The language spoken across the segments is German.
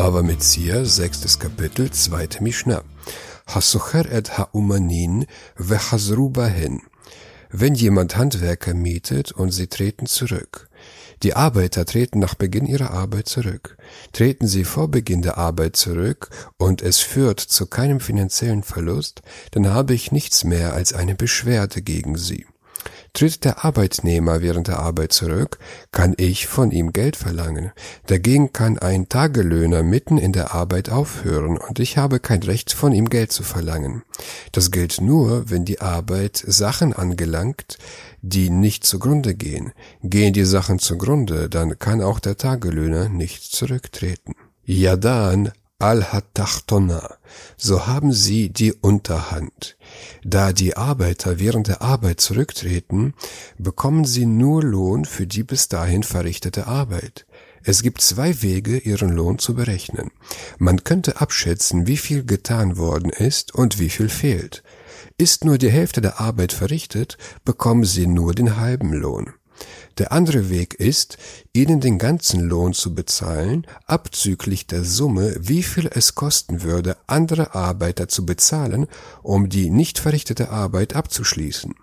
Bava Metzia, sechstes Kapitel, zweite Mishnah. Hasocher et ha'umanin vechazru bahen. Wenn jemand Handwerker mietet und sie treten zurück. Die Arbeiter treten nach Beginn ihrer Arbeit zurück. Treten sie vor Beginn der Arbeit zurück und es führt zu keinem finanziellen Verlust, dann habe ich nichts mehr als eine Beschwerde gegen sie. Tritt der Arbeitnehmer während der Arbeit zurück, kann ich von ihm Geld verlangen. Dagegen kann ein Tagelöhner mitten in der Arbeit aufhören und ich habe kein Recht von ihm Geld zu verlangen. Das gilt nur, wenn die Arbeit Sachen angelangt, die nicht zugrunde gehen. Gehen die Sachen zugrunde, dann kann auch der Tagelöhner nicht zurücktreten. Yadan al-Hatachtona, so haben sie die Unterhand. Da die Arbeiter während der Arbeit zurücktreten, bekommen sie nur Lohn für die bis dahin verrichtete Arbeit. Es gibt zwei Wege, ihren Lohn zu berechnen. Man könnte abschätzen, wie viel getan worden ist und wie viel fehlt. Ist nur die Hälfte der Arbeit verrichtet, bekommen sie nur den halben Lohn. Der andere Weg ist, ihnen den ganzen Lohn zu bezahlen, abzüglich der Summe, wie viel es kosten würde, andere Arbeiter zu bezahlen, um die nicht verrichtete Arbeit abzuschließen.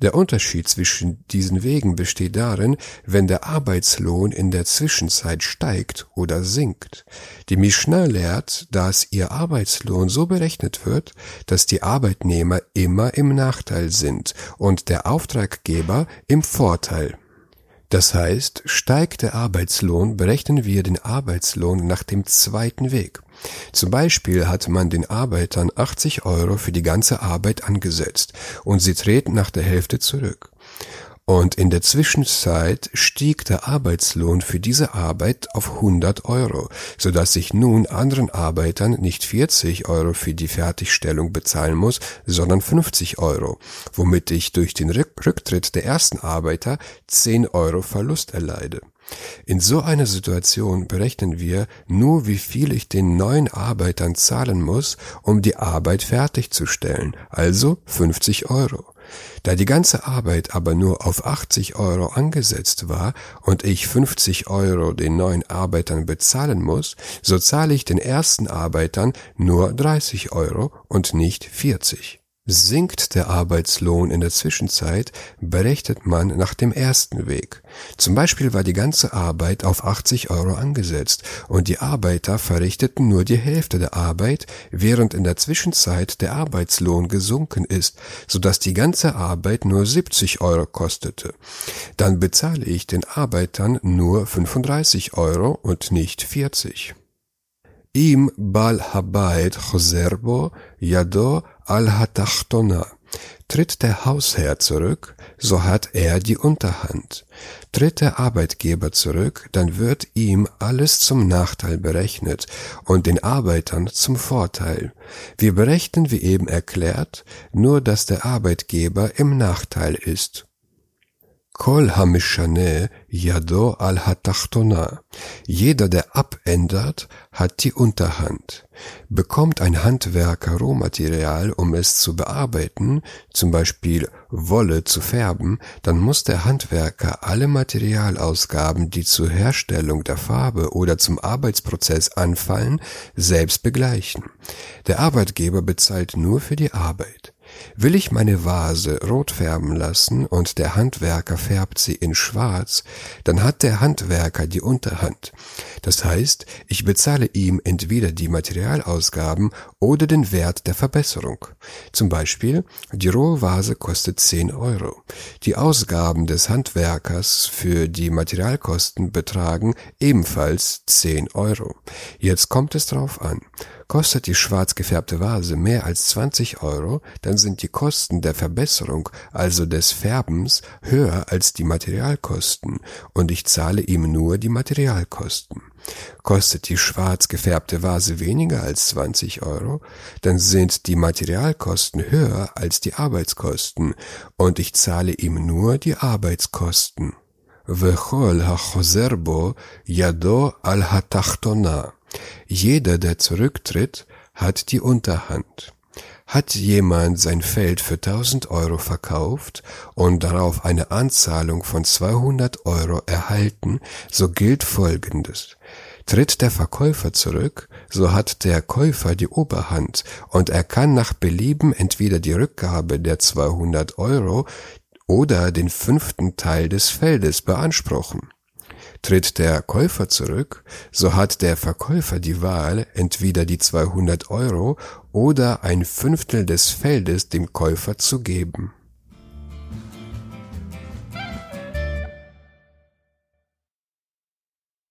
Der Unterschied zwischen diesen Wegen besteht darin, wenn der Arbeitslohn in der Zwischenzeit steigt oder sinkt. Die Mishnah lehrt, dass ihr Arbeitslohn so berechnet wird, dass die Arbeitnehmer immer im Nachteil sind und der Auftraggeber im Vorteil. Das heißt, steigt der Arbeitslohn, berechnen wir den Arbeitslohn nach dem zweiten Weg. Zum Beispiel hat man den Arbeitern 80 Euro für die ganze Arbeit angesetzt und sie treten nach der Hälfte zurück. Und in der Zwischenzeit stieg der Arbeitslohn für diese Arbeit auf 100 Euro, so dass ich nun anderen Arbeitern nicht 40 Euro für die Fertigstellung bezahlen muss, sondern 50 Euro, womit ich durch den Rücktritt der ersten Arbeiter 10 Euro Verlust erleide. In so einer Situation berechnen wir nur, wie viel ich den neuen Arbeitern zahlen muss, um die Arbeit fertigzustellen, also 50 Euro. Da die ganze Arbeit aber nur auf 80 Euro angesetzt war und ich 50 Euro den neuen Arbeitern bezahlen muss, so zahle ich den ersten Arbeitern nur 30 Euro und nicht 40. Sinkt der Arbeitslohn in der Zwischenzeit, berechnet man nach dem ersten Weg. Zum Beispiel war die ganze Arbeit auf 80 Euro angesetzt und die Arbeiter verrichteten nur die Hälfte der Arbeit, während in der Zwischenzeit der Arbeitslohn gesunken ist, so dass die ganze Arbeit nur 70 Euro kostete. Dann bezahle ich den Arbeitern nur 35 Euro und nicht 40. Im Bal Habayit Choserbo Yado al-Hatachtona. Tritt der Hausherr zurück, so hat er die Unterhand. Tritt der Arbeitgeber zurück, dann wird ihm alles zum Nachteil berechnet und den Arbeitern zum Vorteil. Wir berechnen, wie eben erklärt, nur dass der Arbeitgeber im Nachteil ist. Kol hamishane yado al hatachtona. Jeder, der abändert, hat die Unterhand. Bekommt ein Handwerker Rohmaterial, um es zu bearbeiten, zum Beispiel Wolle zu färben, dann muss der Handwerker alle Materialausgaben, die zur Herstellung der Farbe oder zum Arbeitsprozess anfallen, selbst begleichen. Der Arbeitgeber bezahlt nur für die Arbeit. Will ich meine Vase rot färben lassen und der Handwerker färbt sie in schwarz, dann hat der Handwerker die Unterhand. Das heißt, ich bezahle ihm entweder die Materialausgaben oder den Wert der Verbesserung. Zum Beispiel, die rohe Vase kostet 10 Euro. Die Ausgaben des Handwerkers für die Materialkosten betragen ebenfalls 10 Euro. Jetzt kommt es drauf an. Kostet die schwarz gefärbte Vase mehr als 20 Euro, dann sind die Kosten der Verbesserung, also des Färbens, höher als die Materialkosten und ich zahle ihm nur die Materialkosten. Kostet die schwarz gefärbte Vase weniger als 20 Euro, dann sind die Materialkosten höher als die Arbeitskosten und ich zahle ihm nur die Arbeitskosten. וכל החוזר בו ידו על התחתונה. Jeder, der zurücktritt, hat die Unterhand. Hat jemand sein Feld für 1000 Euro verkauft und darauf eine Anzahlung von 200 Euro erhalten, so gilt Folgendes. Tritt der Verkäufer zurück, so hat der Käufer die Oberhand und er kann nach Belieben entweder die Rückgabe der 200 Euro oder den fünften Teil des Feldes beanspruchen. Tritt der Käufer zurück, so hat der Verkäufer die Wahl, entweder die 200 Euro oder ein Fünftel des Feldes dem Käufer zu geben.